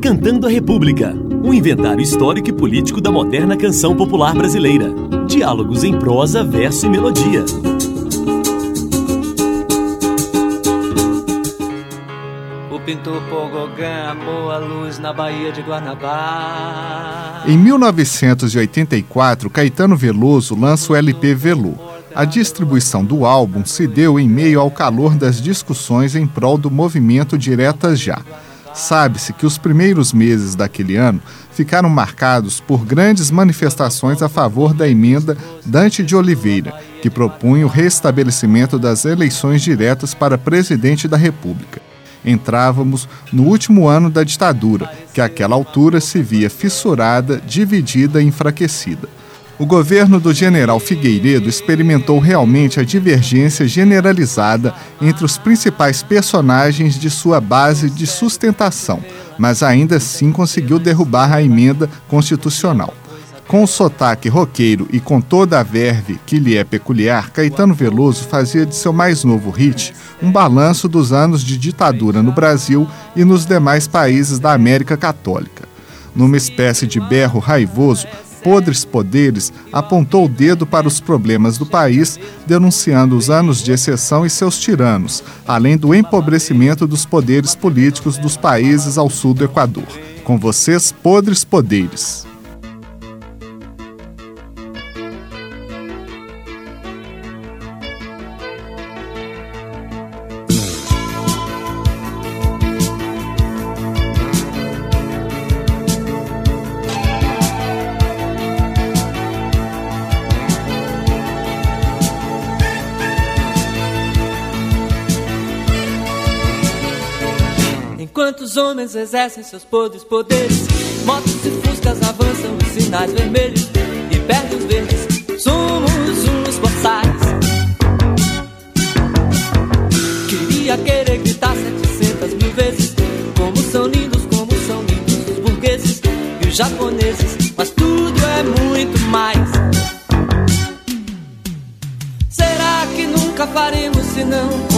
Recantando a República, um inventário histórico e político da moderna canção popular brasileira. Diálogos em prosa, verso e melodia. O pintor Pogogã amou a luz na Baía de Guanabara. Em 1984, Caetano Veloso lança o LP Velu. A distribuição do álbum se deu em meio ao calor das discussões em prol do movimento Diretas Já. Sabe-se que os primeiros meses daquele ano ficaram marcados por grandes manifestações a favor da emenda Dante de Oliveira, que propunha o restabelecimento das eleições diretas para presidente da República. Entrávamos no último ano da ditadura, que àquela altura se via fissurada, dividida e enfraquecida o governo do general Figueiredo experimentou realmente a divergência generalizada entre os principais personagens de sua base de sustentação, mas ainda assim conseguiu derrubar a emenda constitucional. Com o sotaque roqueiro e com toda a verve que lhe é peculiar, Caetano Veloso fazia de seu mais novo hit um balanço dos anos de ditadura no Brasil e nos demais países da América Católica. Numa espécie de berro raivoso, Podres Poderes apontou o dedo para os problemas do país, denunciando os anos de exceção e seus tiranos, além do empobrecimento dos poderes políticos dos países ao sul do Equador. Com vocês, Podres Poderes. Enquanto os homens exercem seus podres poderes, motos e fuscas avançam os sinais vermelhos e perdem os verdes. Somos uns boçais. Queria querer gritar 700 mil vezes como são lindos, como são lindos os burgueses e os japoneses, mas tudo é muito mais. Será que nunca faremos se não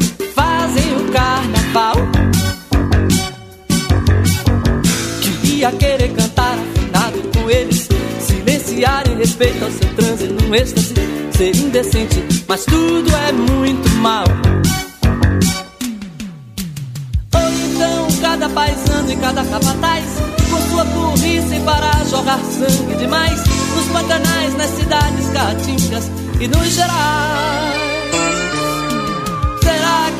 respeito ao seu transe num êxtase, ser indecente, mas tudo é muito mal. Ou então cada paisano e cada capataz, com sua burrice para jogar sangue demais, nos pantanais, nas cidades caatingas e nos gerais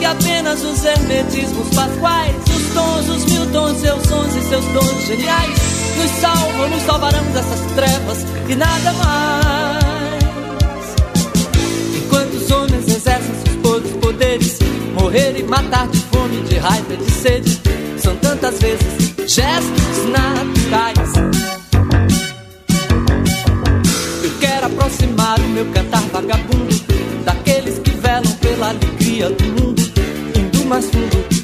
que apenas os hermetismos pasquais, os tons, os mil tons, seus sons e seus dons geniais, nos salvam, nos salvarão e nada mais. Enquanto os homens exercem seus poderes, morrer e matar de fome, de raiva de sede, são tantas vezes gestos naturais. Eu quero aproximar o meu cantar vagabundo daqueles que velam pela alegria do mundo mais fundo,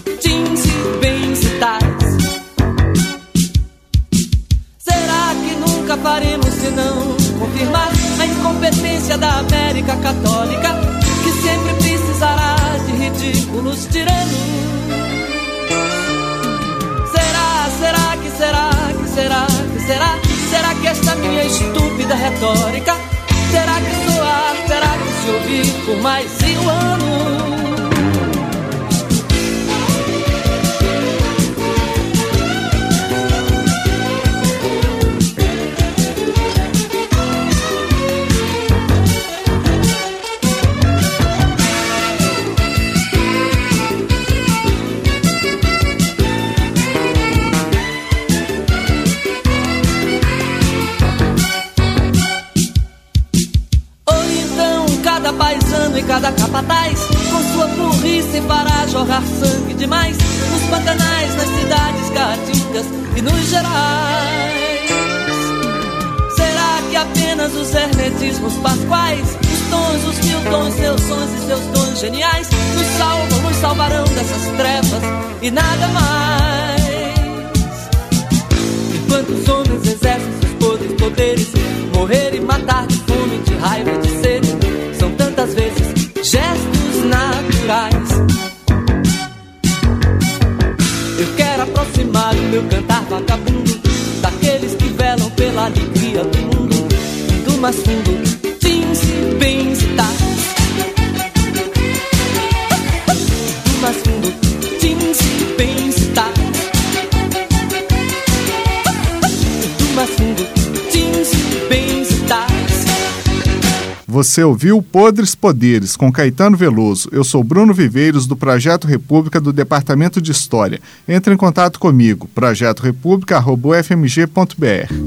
Católica, que sempre precisará de ridículos tiranos? Será, será que será, que será, que será? Será que esta minha estúpida retórica terá que soar, terá que se ouvir por mais um cada capataz com sua burrice para jogar sangue demais nos pantanais, nas cidades caatingas e nos gerais. Será que apenas os hermetismos pasquais, os tons, os mil tons, seus sons e seus dons geniais, nos salvam, nos salvarão dessas trevas e nada mais? Enquanto os homens exercem seus podres poderes, morrer e matar do mais fundo, fins e bens e tais. Do mais fundo, fins e bens e tais. Do mais fundo, fins e bens e tais. Você ouviu Podres Poderes com Caetano Veloso. Eu sou Bruno Viveiros do Projeto República do Departamento de História. Entre em contato comigo, projetorepublica@fmg.br.